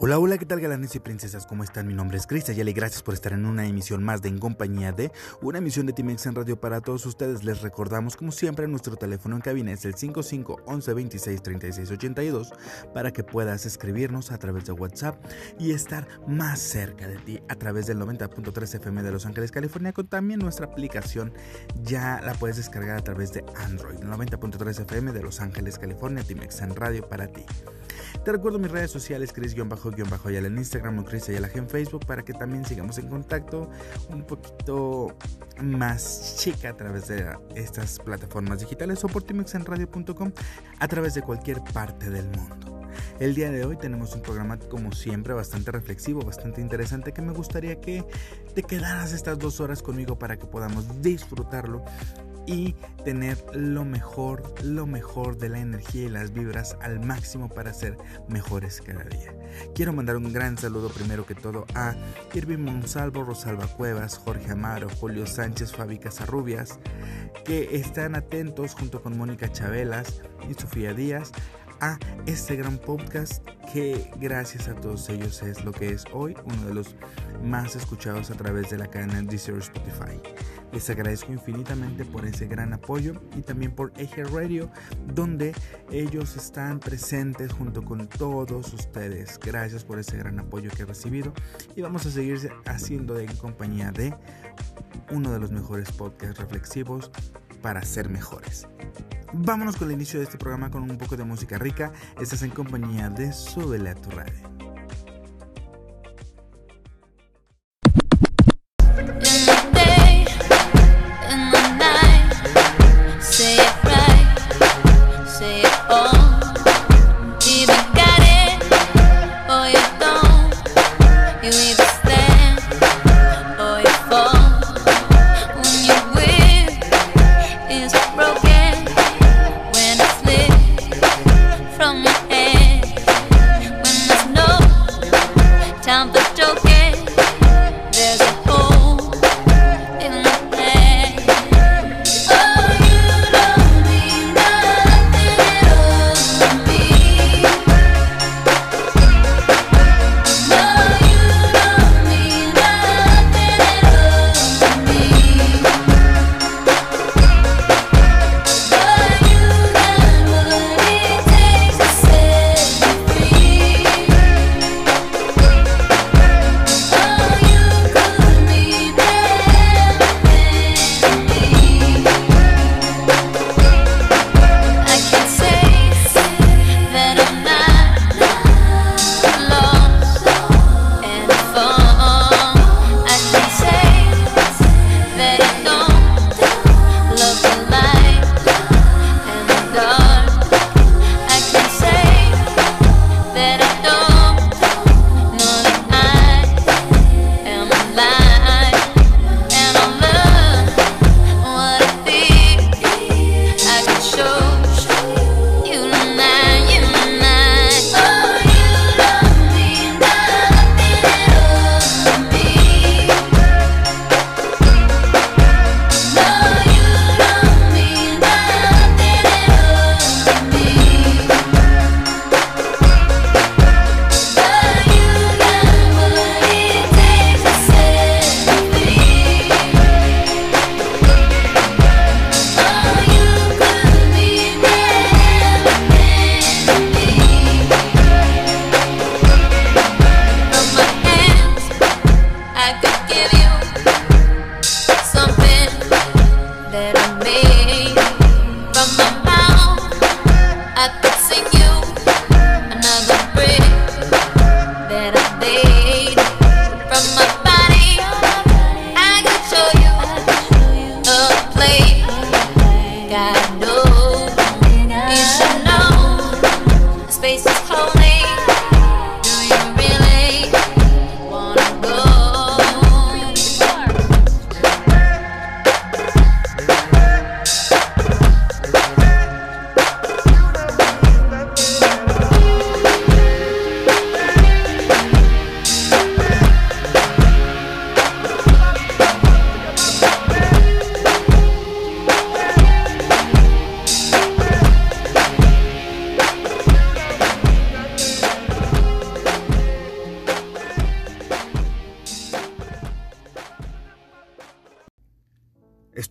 Hola, hola, ¿qué tal galanes y princesas? ¿Cómo están? Mi nombre es Chris Ayala y gracias por estar en una emisión más de En Compañía de, una emisión de Timex en Radio para todos ustedes. Les recordamos, como siempre, nuestro teléfono en cabina es el 55 11 26 36 82 para que puedas escribirnos a través de WhatsApp y estar más cerca de ti a través del 90.3 FM de Los Ángeles, California, con también nuestra aplicación ya la puedes descargar a través de Android, 90.3 FM de Los Ángeles, California, Timex en Radio para ti. Te recuerdo mis redes sociales, Chris-Ayala en Instagram o Chris Ayala en Facebook para que también sigamos en contacto un poquito más chica a través de estas plataformas digitales o por timexenradio.com a través de cualquier parte del mundo. El día de hoy tenemos un programa como siempre bastante reflexivo, bastante interesante que me gustaría que te quedaras estas dos horas conmigo para que podamos disfrutarlo y tener lo mejor, lo mejor de la energía y las vibras al máximo para ser mejores cada día. Quiero mandar un gran saludo primero que todo a Irving Monsalvo, Rosalba Cuevas, Jorge Amaro, Julio Sánchez, Fabi Casarrubias, que están atentos junto con Mónica Chabelas y Sofía Díaz a este gran podcast que gracias a todos ellos es lo que es hoy uno de los más escuchados a través de la cadena Deezer Spotify. Les agradezco infinitamente por ese gran apoyo y también por Eje Radio, donde ellos están presentes junto con todos ustedes. Gracias por ese gran apoyo que he recibido y vamos a seguir haciendo en compañía de uno de los mejores podcasts reflexivos para ser mejores. Vámonos con el inicio de este programa con un poco de música rica. Estás en compañía de Súbele a tu radio.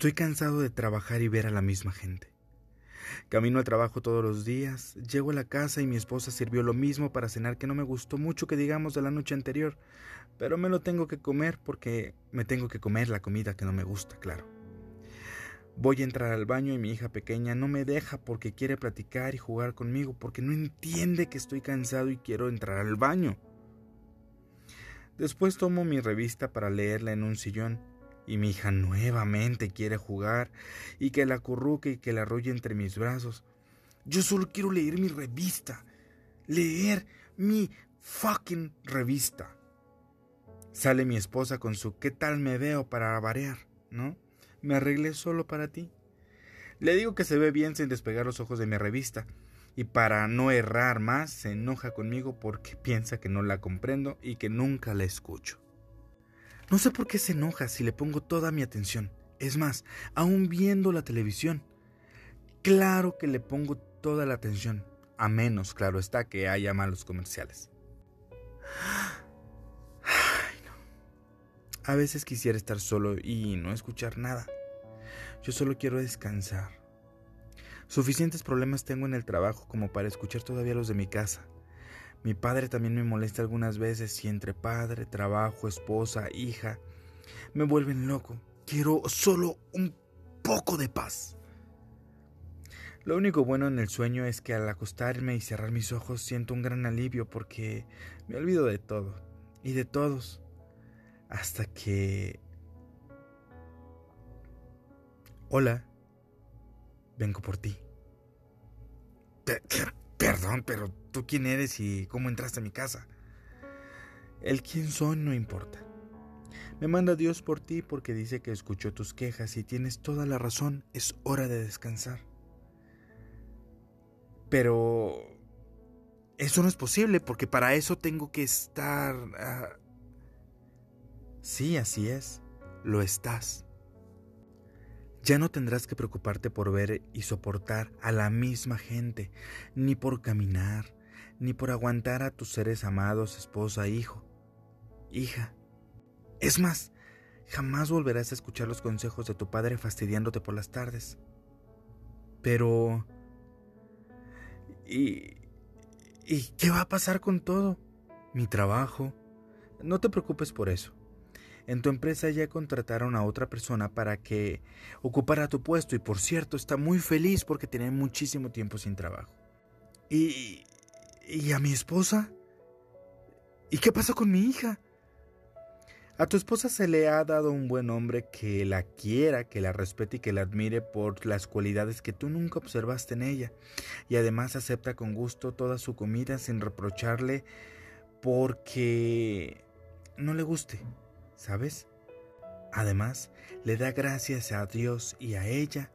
Estoy cansado de trabajar y ver a la misma gente. Camino al trabajo todos los días, llego a la casa y mi esposa sirvió lo mismo para cenar que no me gustó mucho que digamos de la noche anterior, pero me lo tengo que comer porque me tengo que comer la comida que no me gusta, claro. Voy a entrar al baño y mi hija pequeña no me deja porque quiere platicar y jugar conmigo, porque no entiende que estoy cansado y quiero entrar al baño. Después tomo mi revista para leerla en un sillón y mi hija nuevamente quiere jugar y que la acurruque y que la arrolle entre mis brazos. Yo solo quiero leer mi revista. Leer mi fucking revista. Sale mi esposa con su ¿qué tal me veo para variar? ¿No? Me arreglé solo para ti. Le digo que se ve bien sin despegar los ojos de mi revista, y para no errar más se enoja conmigo porque piensa que no la comprendo y que nunca la escucho. No sé por qué se enoja si le pongo toda mi atención. Es más, aún viendo la televisión. Claro que le pongo toda la atención, a menos, claro está, que haya malos comerciales. A veces quisiera estar solo y no escuchar nada. Yo solo quiero descansar. Suficientes problemas tengo en el trabajo como para escuchar todavía los de mi casa. Mi padre también me molesta algunas veces y entre padre, trabajo, esposa, hija, me vuelven loco. Quiero solo un poco de paz. Lo único bueno en el sueño es que al acostarme y cerrar mis ojos siento un gran alivio porque me olvido de todo y de todos hasta que... Hola, vengo por ti. Perdón, pero tú quién eres y cómo entraste a mi casa. El quién soy no importa. Me manda Dios por ti porque dice que escuchó tus quejas y tienes toda la razón, es hora de descansar. Pero eso no es posible porque para eso tengo que estar... Ah, Sí, así es, lo estás. Ya no tendrás que preocuparte por ver y soportar a la misma gente, ni por caminar, ni por aguantar a tus seres amados, esposa, hijo, hija. Es más, jamás volverás a escuchar los consejos de tu padre fastidiándote por las tardes. Pero... ¿Y, ¿Y qué va a pasar con todo? Mi trabajo. No te preocupes por eso. En tu empresa ya contrataron a otra persona para que ocupara tu puesto y por cierto está muy feliz porque tiene muchísimo tiempo sin trabajo. ¿Y, y a mi esposa? ¿Y qué pasa con mi hija? A tu esposa se le ha dado un buen hombre que la quiera, que la respete y que la admire por las cualidades que tú nunca observaste en ella. Y además acepta con gusto toda su comida sin reprocharle porque no le guste. ¿sabes? Además, le da gracias a Dios y a ella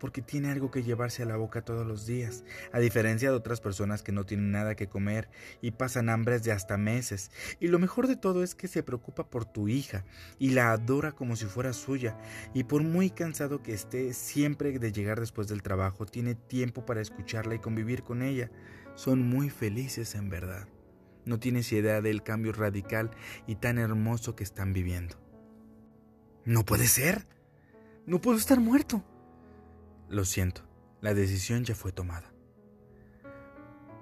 porque tiene algo que llevarse a la boca todos los días, a diferencia de otras personas que no tienen nada que comer y pasan hambres de hasta meses. Y lo mejor de todo es que se preocupa por tu hija y la adora como si fuera suya, y por muy cansado que esté siempre de llegar después del trabajo, tiene tiempo para escucharla y convivir con ella. Son muy felices en verdad. No tienes idea del cambio radical y tan hermoso que están viviendo. No puede ser. No puedo estar muerto. Lo siento, la decisión ya fue tomada.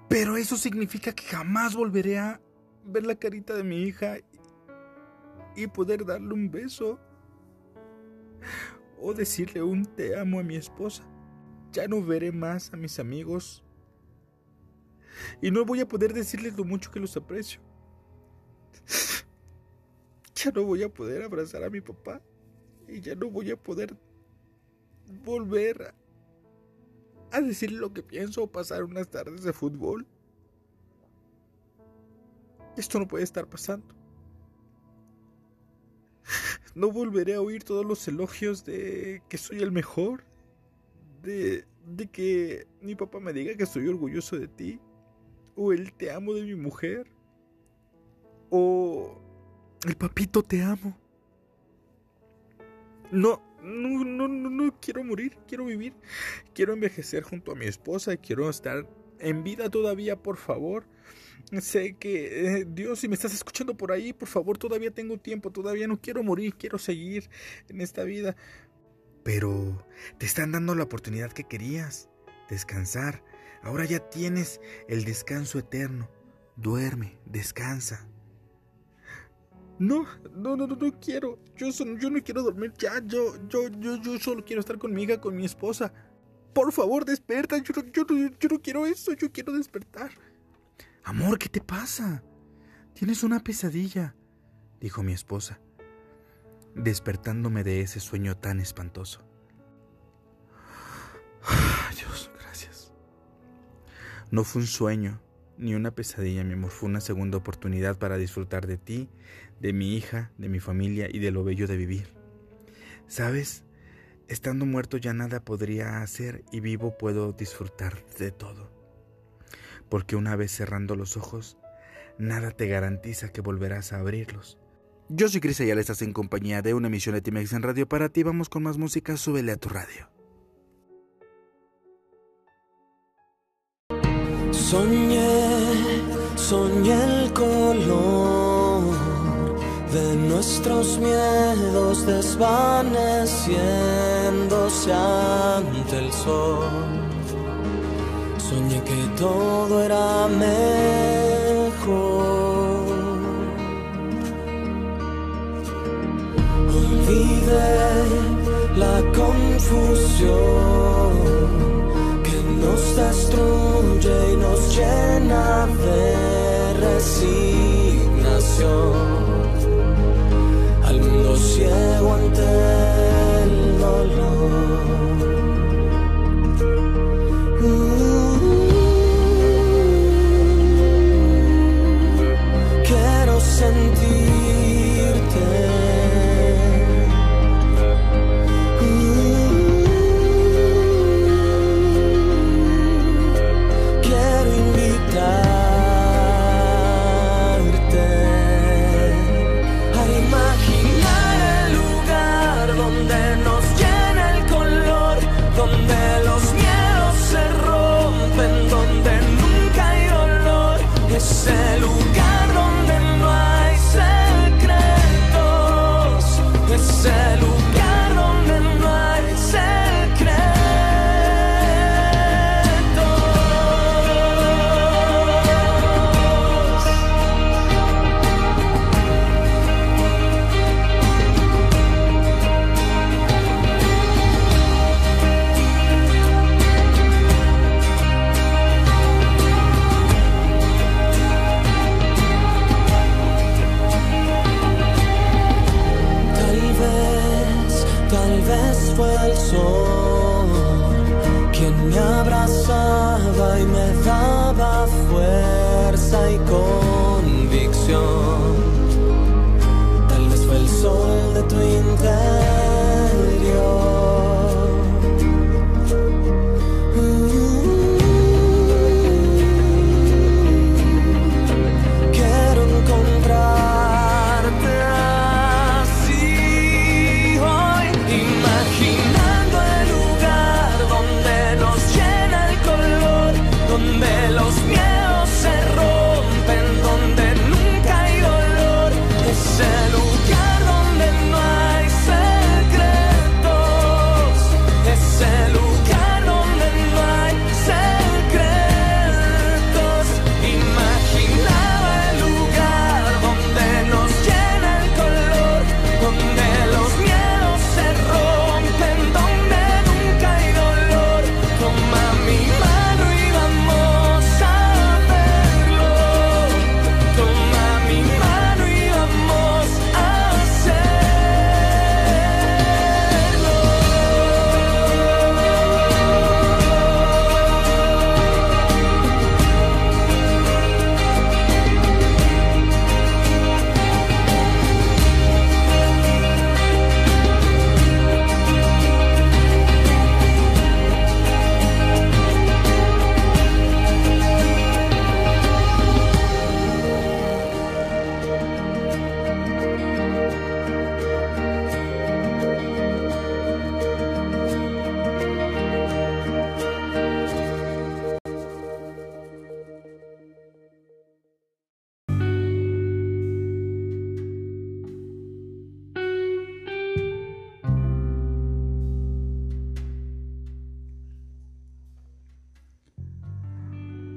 Pero eso significa que jamás volveré a ver la carita de mi hija y poder darle un beso o decirle un te amo a mi esposa. Ya no veré más a mis amigos y no voy a poder decirles lo mucho que los aprecio. Ya no voy a poder abrazar a mi papá y ya no voy a poder volver a, decirle lo que pienso o pasar unas tardes de fútbol. Esto no puede estar pasando. No volveré a oír todos los elogios de que soy el mejor, de, de que mi papá me diga que estoy orgulloso de ti, o el te amo de mi mujer, o el papito te amo. No, no, no, no, no quiero morir, quiero vivir, quiero envejecer junto a mi esposa, quiero estar en vida todavía, por favor. Sé que, eh, Dios, si me estás escuchando por ahí, por favor, todavía tengo tiempo, todavía no quiero morir, quiero seguir en esta vida. Pero te están dando la oportunidad que querías, descansar. Ahora ya tienes el descanso eterno. Duerme, descansa. No, no, no, no, quiero. Yo, yo no quiero dormir ya. Yo, yo, yo, yo solo quiero estar con con mi esposa. Por favor, despierta. Yo, yo, yo no quiero eso. Yo quiero despertar. Amor, ¿qué te pasa? Tienes una pesadilla, dijo mi esposa, despertándome de ese sueño tan espantoso. Dios, gracias. No fue un sueño ni una pesadilla, mi amor, fue una segunda oportunidad para disfrutar de ti, de mi hija, de mi familia y de lo bello de vivir. ¿Sabes? Estando muerto ya nada podría hacer y vivo puedo disfrutar de todo. Porque una vez cerrando los ojos, nada te garantiza que volverás a abrirlos. Yo soy Cris Ayala, estás en compañía de una emisión de Timex en Radio para ti. Vamos con más música, súbele a tu radio. Soñé, soñé el color de nuestros miedos desvaneciéndose ante el sol. Soñé que todo era mejor. Olvidé la confusión nos destruye y nos llena de resignación. Al mundo ciego ante el dolor. ese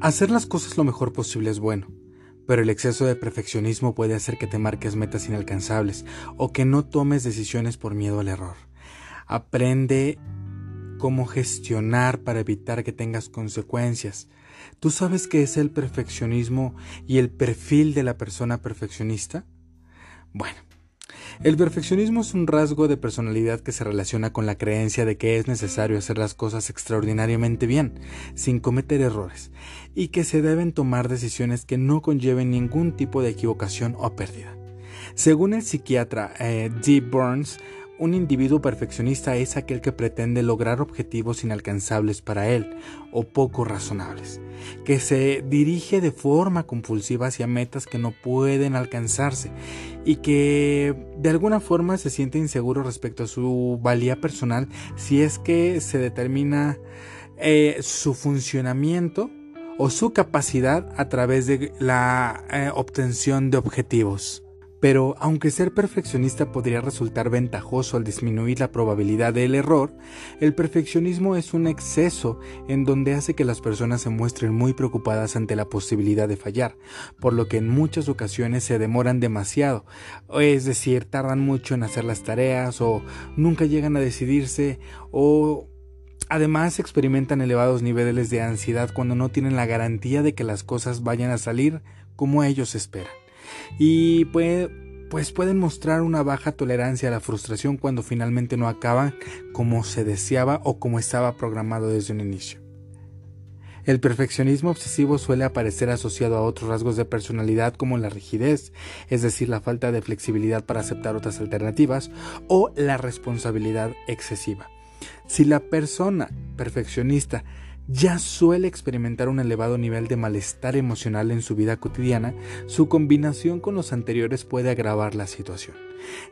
Hacer las cosas lo mejor posible es bueno, pero el exceso de perfeccionismo puede hacer que te marques metas inalcanzables o que no tomes decisiones por miedo al error. Aprende cómo gestionar para evitar que tengas consecuencias. ¿Tú sabes qué es el perfeccionismo y el perfil de la persona perfeccionista? Bueno, el perfeccionismo es un rasgo de personalidad que se relaciona con la creencia de que es necesario hacer las cosas extraordinariamente bien, sin cometer errores, y que se deben tomar decisiones que no conlleven ningún tipo de equivocación o pérdida. Según el psiquiatra eh, Burns, un individuo perfeccionista es aquel que pretende lograr objetivos inalcanzables para él o poco razonables, que se dirige de forma compulsiva hacia metas que no pueden alcanzarse y que de alguna forma se siente inseguro respecto a su valía personal si es que se determina eh, su funcionamiento o su capacidad a través de la eh, obtención de objetivos. Pero aunque ser perfeccionista podría resultar ventajoso al disminuir la probabilidad del error, el perfeccionismo es un exceso en donde hace que las personas se muestren muy preocupadas ante la posibilidad de fallar, por lo que en muchas ocasiones se demoran demasiado, es decir, tardan mucho en hacer las tareas o nunca llegan a decidirse o Además, experimentan elevados niveles de ansiedad cuando no tienen la garantía de que las cosas vayan a salir como ellos esperan y pues pueden mostrar una baja tolerancia a la frustración cuando finalmente no acaban como se deseaba o como estaba programado desde un inicio. El perfeccionismo obsesivo suele aparecer asociado a otros rasgos de personalidad como la rigidez, es decir, la falta de flexibilidad para aceptar otras alternativas, o la responsabilidad excesiva. Si la persona perfeccionista ya suele experimentar un elevado nivel de malestar emocional en su vida cotidiana, su combinación con los anteriores puede agravar la situación,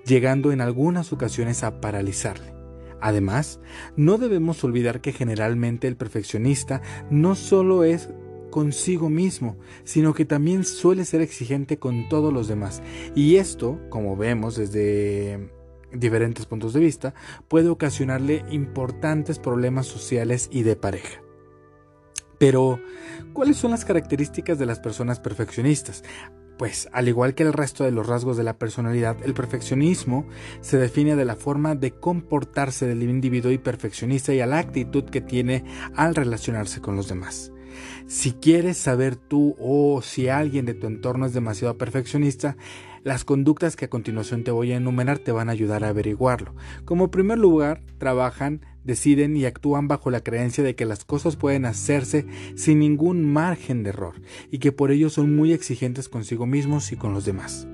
llegando en algunas ocasiones a paralizarle. Además, no debemos olvidar que generalmente el perfeccionista no solo es consigo mismo, sino que también suele ser exigente con todos los demás. Y esto, como vemos desde diferentes puntos de vista, puede ocasionarle importantes problemas sociales y de pareja. Pero, ¿cuáles son las características de las personas perfeccionistas? Pues, al igual que el resto de los rasgos de la personalidad, el perfeccionismo se define de la forma de comportarse del individuo y perfeccionista y a la actitud que tiene al relacionarse con los demás. Si quieres saber tú o si alguien de tu entorno es demasiado perfeccionista, las conductas que a continuación te voy a enumerar te van a ayudar a averiguarlo. Como primer lugar, trabajan deciden y actúan bajo la creencia de que las cosas pueden hacerse sin ningún margen de error y que por ello son muy exigentes consigo mismos y con los demás.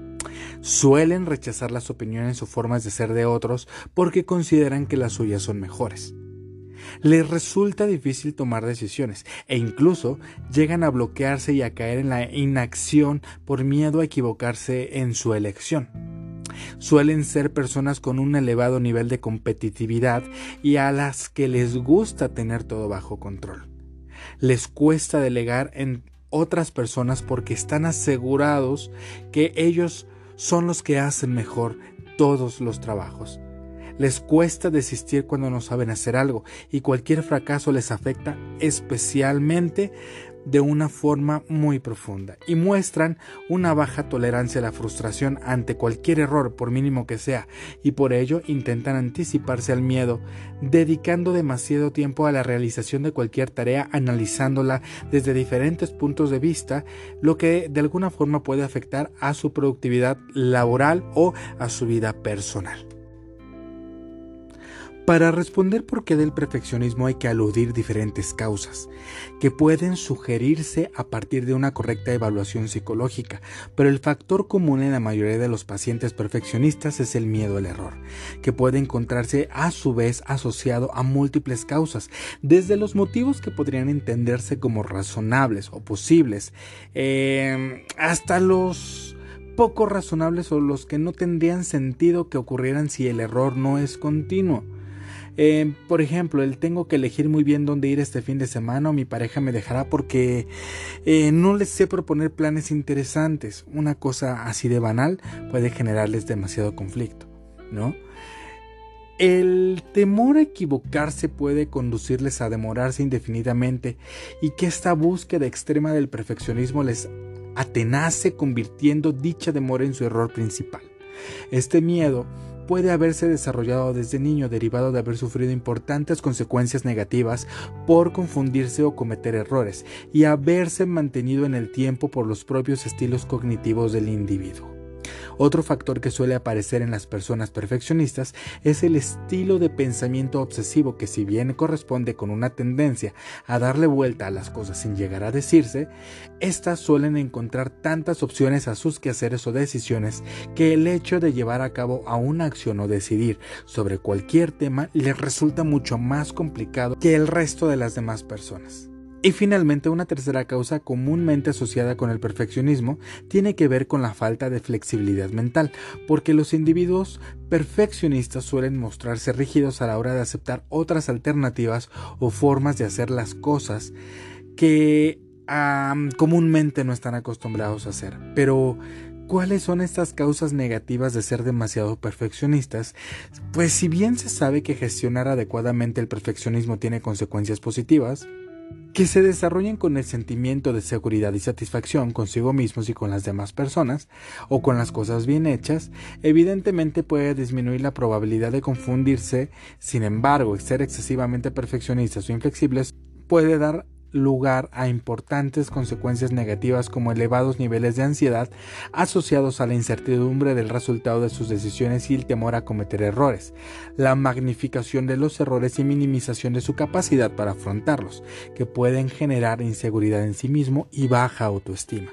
Suelen rechazar las opiniones o formas de ser de otros porque consideran que las suyas son mejores. Les resulta difícil tomar decisiones e incluso llegan a bloquearse y a caer en la inacción por miedo a equivocarse en su elección suelen ser personas con un elevado nivel de competitividad y a las que les gusta tener todo bajo control. Les cuesta delegar en otras personas porque están asegurados que ellos son los que hacen mejor todos los trabajos. Les cuesta desistir cuando no saben hacer algo y cualquier fracaso les afecta especialmente de una forma muy profunda y muestran una baja tolerancia a la frustración ante cualquier error, por mínimo que sea, y por ello intentan anticiparse al miedo, dedicando demasiado tiempo a la realización de cualquier tarea, analizándola desde diferentes puntos de vista, lo que de alguna forma puede afectar a su productividad laboral o a su vida personal. Para responder por qué del perfeccionismo hay que aludir diferentes causas, que pueden sugerirse a partir de una correcta evaluación psicológica, pero el factor común en la mayoría de los pacientes perfeccionistas es el miedo al error, que puede encontrarse a su vez asociado a múltiples causas, desde los motivos que podrían entenderse como razonables o posibles, em, hasta los poco razonables o los que no tendrían sentido que ocurrieran si el error no es continuo. Eh, por ejemplo, el tengo que elegir muy bien dónde ir este fin de semana o mi pareja me dejará porque eh, no les sé proponer planes interesantes. Una cosa así de banal puede generarles demasiado conflicto, ¿no? el temor a equivocarse puede conducirles a demorarse indefinidamente y que esta búsqueda extrema del perfeccionismo les atenace convirtiendo dicha demora en su error principal. Este miedo puede haberse desarrollado desde niño derivado de haber sufrido importantes consecuencias negativas por confundirse o cometer errores y haberse mantenido en el tiempo por los propios estilos cognitivos del individuo. Otro factor que suele aparecer en las personas perfeccionistas es el estilo de pensamiento obsesivo que si bien corresponde con una tendencia a darle vuelta a las cosas sin llegar a decirse, éstas suelen encontrar tantas opciones a sus quehaceres o decisiones que el hecho de llevar a cabo a una acción o decidir sobre cualquier tema les resulta mucho más complicado que el resto de las demás personas. Y finalmente, una tercera causa comúnmente asociada con el perfeccionismo tiene que ver con la falta de flexibilidad mental, porque los individuos perfeccionistas suelen mostrarse rígidos a la hora de aceptar otras alternativas o formas de hacer las cosas que comúnmente no están acostumbrados a hacer. Pero ¿Cuáles son estas causas negativas de ser demasiado perfeccionistas? Pues si bien se sabe que gestionar adecuadamente el perfeccionismo tiene consecuencias positivas, que se desarrollen con el sentimiento de seguridad y satisfacción consigo mismos y con las demás personas, o con las cosas bien hechas, evidentemente puede disminuir la probabilidad de confundirse, sin embargo, ser excesivamente perfeccionistas o inflexibles puede dar lugar a importantes consecuencias negativas como elevados niveles de ansiedad asociados a la incertidumbre del resultado de sus decisiones y el temor a cometer errores, la magnificación de los errores y minimización de su capacidad para afrontarlos, que pueden generar inseguridad en sí mismo y baja autoestima.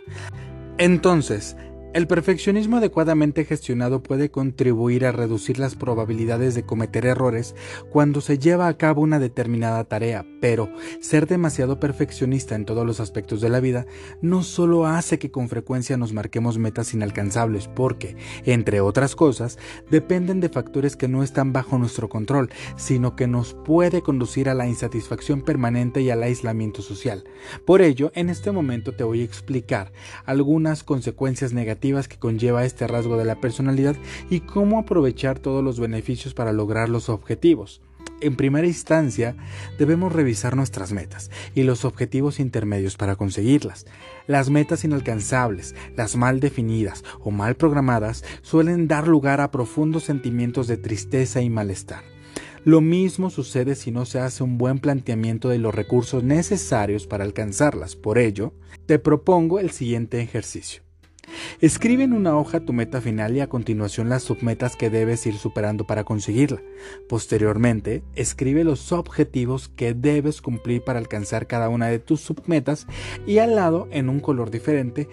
Entonces, el perfeccionismo adecuadamente gestionado puede contribuir a reducir las probabilidades de cometer errores cuando se lleva a cabo una determinada tarea, pero ser demasiado perfeccionista en todos los aspectos de la vida no solo hace que con frecuencia nos marquemos metas inalcanzables porque, entre otras cosas, dependen de factores que no están bajo nuestro control, sino que nos puede conducir a la insatisfacción permanente y al aislamiento social. Por ello, en este momento te voy a explicar algunas consecuencias negativas que conlleva este rasgo de la personalidad y cómo aprovechar todos los beneficios para lograr los objetivos. En primera instancia, debemos revisar nuestras metas y los objetivos intermedios para conseguirlas. Las metas inalcanzables, las mal definidas o mal programadas suelen dar lugar a profundos sentimientos de tristeza y malestar. Lo mismo sucede si no se hace un buen planteamiento de los recursos necesarios para alcanzarlas. Por ello, te propongo el siguiente ejercicio. Escribe en una hoja tu meta final y a continuación las submetas que debes ir superando para conseguirla. Posteriormente, escribe los objetivos que debes cumplir para alcanzar cada una de tus submetas y al lado, en un color diferente,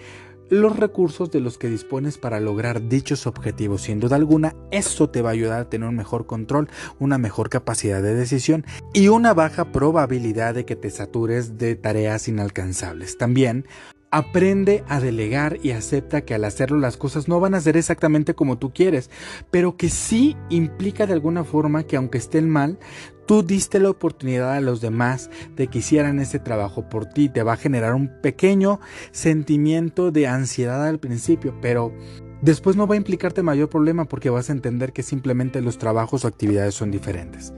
los recursos de los que dispones para lograr dichos objetivos. Sin duda alguna, eso te va a ayudar a tener un mejor control, una mejor capacidad de decisión y una baja probabilidad de que te satures de tareas inalcanzables. También Aprende a delegar y acepta que al hacerlo las cosas no van a ser exactamente como tú quieres, pero que sí implica de alguna forma que aunque estén mal, tú diste la oportunidad a los demás de que hicieran ese trabajo por ti. Te va a generar un pequeño sentimiento de ansiedad al principio, pero Después no va a implicarte mayor problema porque vas a entender que simplemente los trabajos o actividades son diferentes.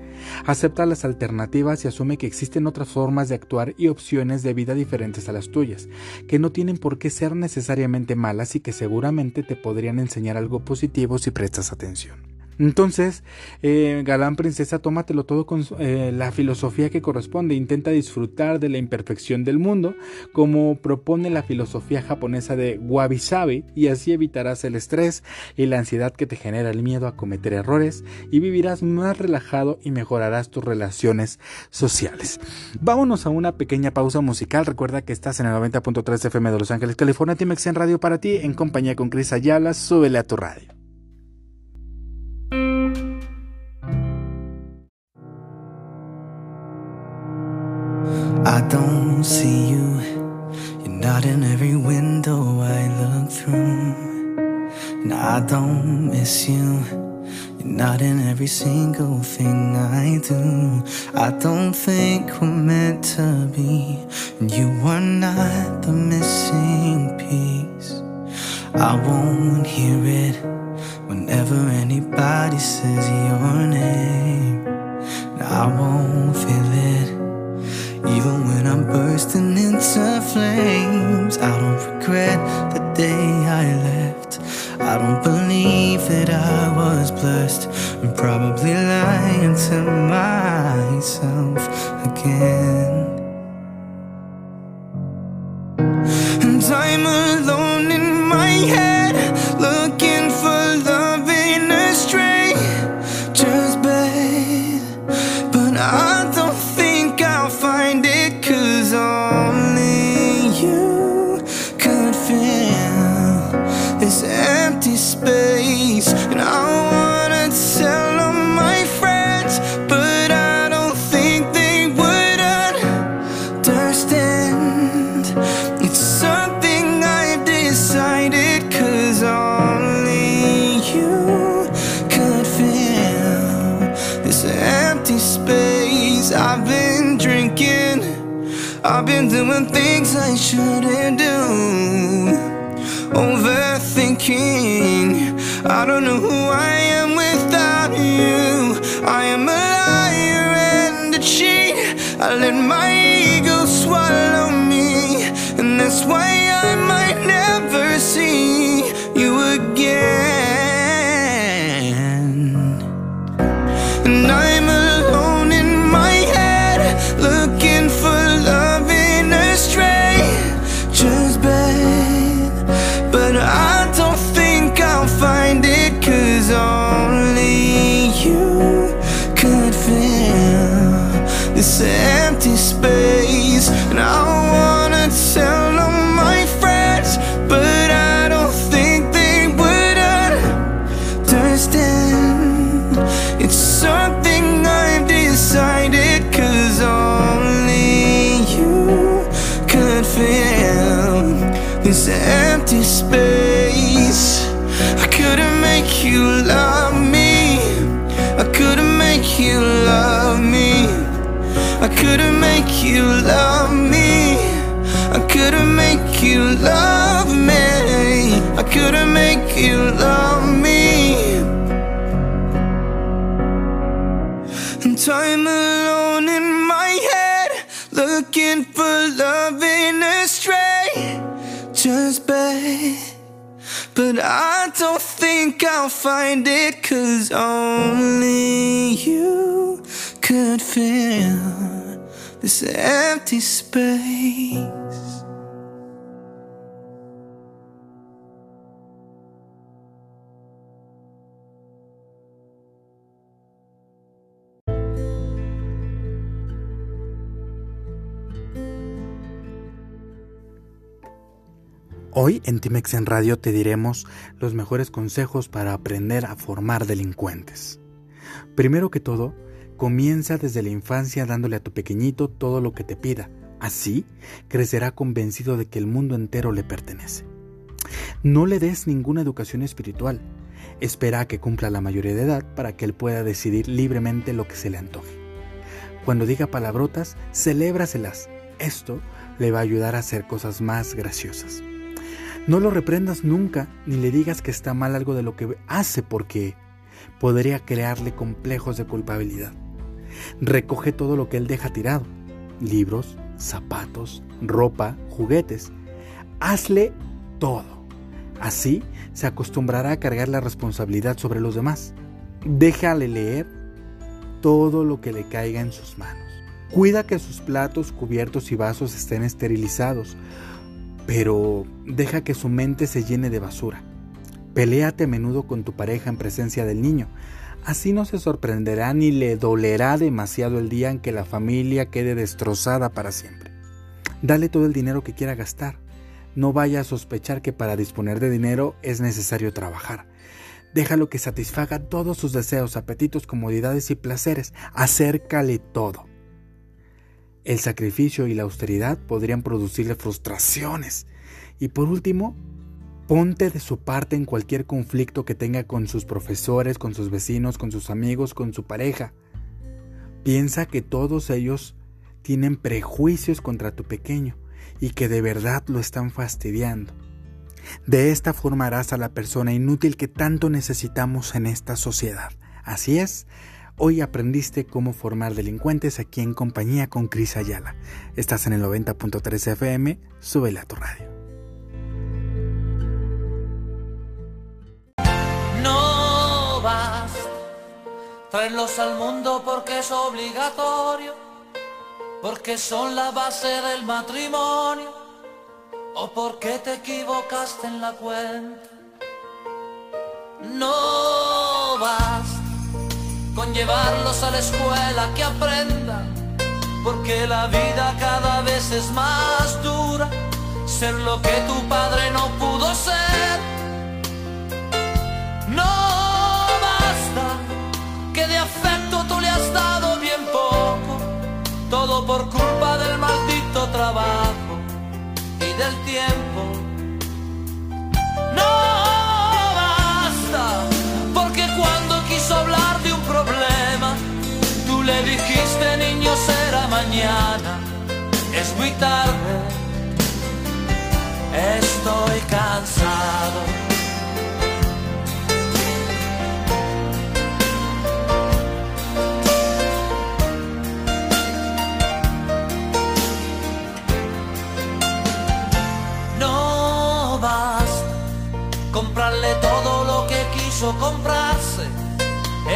Acepta las alternativas y asume que existen otras formas de actuar y opciones de vida diferentes a las tuyas, que no tienen por qué ser necesariamente malas y que seguramente te podrían enseñar algo positivo si prestas atención. Entonces, eh, Galán Princesa, tómatelo todo con eh, la filosofía que corresponde. Intenta disfrutar de la imperfección del mundo, como propone la filosofía japonesa de Wabi Sabi, y así evitarás el estrés y la ansiedad que te genera el miedo a cometer errores, y vivirás más relajado y mejorarás tus relaciones sociales. Vámonos a una pequeña pausa musical. Recuerda que estás en el 90.3 FM de Los Ángeles, California, Timex Radio para ti, en compañía con Cris Ayala. Súbele a tu radio. I don't see you. You're not in every window I look through. And I don't miss you. You're not in every single thing I do. I don't think we're meant to be. And you are not the missing piece. I won't hear it whenever anybody says your name. I won't feel even when I'm bursting into flames. I don't regret the day I left. I don't believe that I was blessed. I'm probably lying to myself again. And I'm alone in my head, should it I don't think I'll find it, cause only you could fill this empty space. Hoy en Timex en Radio te diremos los mejores consejos para aprender a formar delincuentes. Primero que todo, comienza desde la infancia dándole a tu pequeñito todo lo que te pida. Así crecerá convencido de que el mundo entero le pertenece. No le des ninguna educación espiritual. Espera a que cumpla la mayoría de edad para que él pueda decidir libremente lo que se le antoje. Cuando diga palabrotas, celébraselas. Esto le va a ayudar a hacer cosas más graciosas. No lo reprendas nunca ni le digas que está mal algo de lo que hace porque podría crearle complejos de culpabilidad. Recoge todo lo que él deja tirado. Libros, zapatos, ropa, juguetes. Hazle todo. Así se acostumbrará a cargar la responsabilidad sobre los demás. Déjale leer todo lo que le caiga en sus manos. Cuida que sus platos, cubiertos y vasos estén esterilizados pero deja que su mente se llene de basura. Peléate a menudo con tu pareja en presencia del niño. Así no se sorprenderá ni le dolerá demasiado el día en que la familia quede destrozada para siempre. Dale todo el dinero que quiera gastar. No vaya a sospechar que para disponer de dinero es necesario trabajar. Déjalo que satisfaga todos sus deseos, apetitos, comodidades y placeres. Acércale todo. El sacrificio y la austeridad podrían producirle frustraciones. Y por último, ponte de su parte en cualquier conflicto que tenga con sus profesores, con sus vecinos, con sus amigos, con su pareja. Piensa que todos ellos tienen prejuicios contra tu pequeño y que de verdad lo están fastidiando. De esta forma harás a la persona inútil que tanto necesitamos en esta sociedad. Así es, hoy aprendiste cómo formar delincuentes aquí en compañía con Cris Ayala. Estás en el 90.3 FM, súbele a tu radio. No vas, traerlos al mundo porque es obligatorio, porque son la base del matrimonio o porque te equivocaste en la cuenta. No llevarlos a la escuela que aprendan, porque la vida cada vez es más dura, ser lo que tu padre no pudo ser. No basta que de afecto tú le has dado bien poco, todo por culpa del maldito trabajo del tiempo. Dijiste niño será mañana, es muy tarde, estoy cansado. comprarle todo lo que quiso comprarse,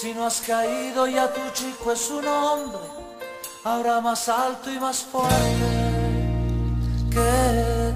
Si no has caído ya tu chico es un hombre, ahora más alto y más fuerte que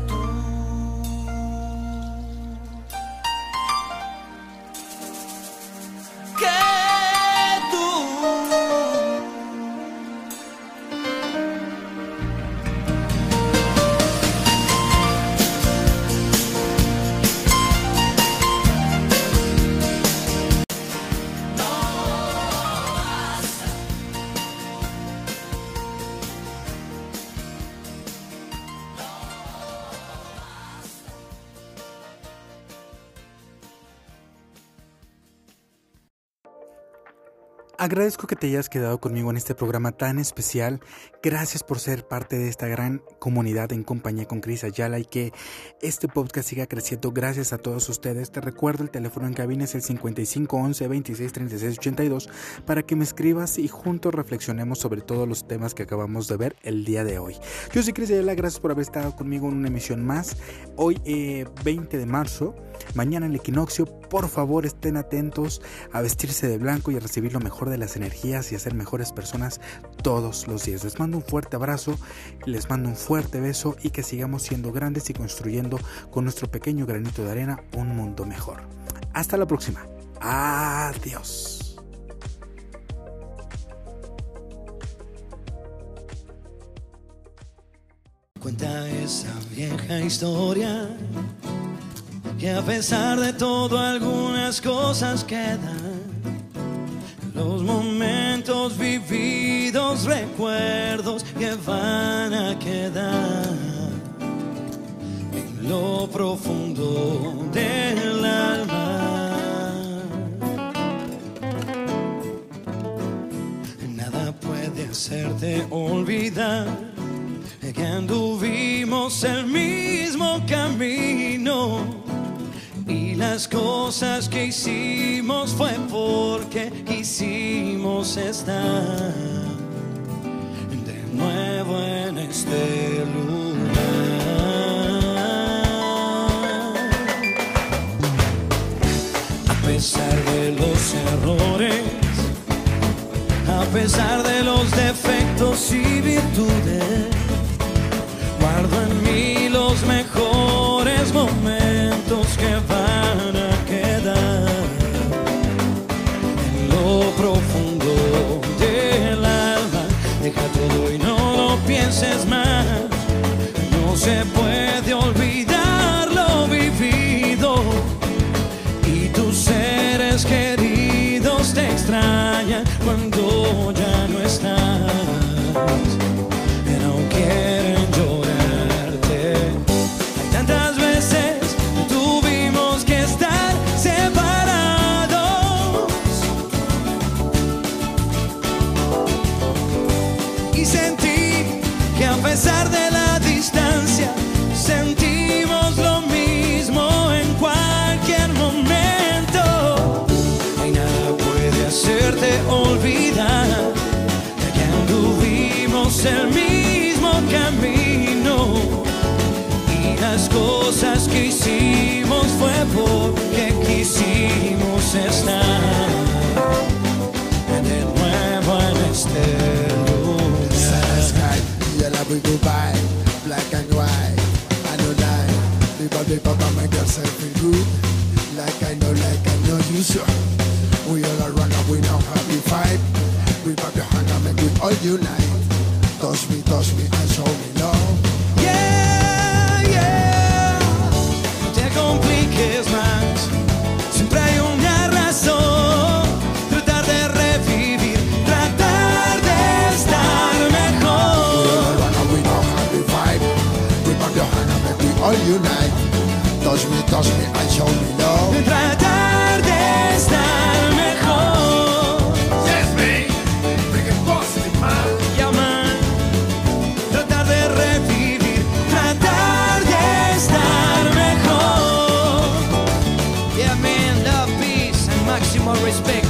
Agradezco que te hayas quedado conmigo en este programa tan especial. Gracias por ser parte de esta gran comunidad en compañía con Cris Ayala y que este podcast siga creciendo gracias a todos ustedes. Te recuerdo el teléfono en cabina es el 5511 26 36 82 para que me escribas y juntos reflexionemos sobre todos los temas que acabamos de ver el día de hoy. Yo soy Cris Ayala, gracias por haber estado conmigo en una emisión más. Hoy 20 eh, de marzo, mañana el equinoccio. Por favor estén atentos a vestirse de blanco y a recibir lo mejor de las energías y a ser mejores personas todos los días. Les mando un fuerte abrazo, les mando un fuerte beso y que sigamos siendo grandes y construyendo con nuestro pequeño granito de arena un mundo mejor. Hasta la próxima. Adiós. Cuenta esa vieja historia que a pesar de todo algunas cosas quedan Los momentos vividos, recuerdos que van a quedar en lo profundo del alma. Nada puede hacerte olvidar que anduvimos el mismo camino las cosas que hicimos fue porque quisimos estar de nuevo en este lugar. A pesar de los errores, a pesar de los defectos y virtudes, guardo en mí los mejores momentos que van las cosas que hicimos fue porque quisimos estar de nuevo en este lugar. sky, yellow we black and white. I know lie. Like I know, like I know you sure. We all around and we now happy fight. We pop your hand and make we all unite. Me and show me love. Tratar de estar mejor. Yes, me. Bring it positive, man. Llaman. Tratar de revivir, tratar de estar mejor. Yeah, man, love, peace, and máximo respect.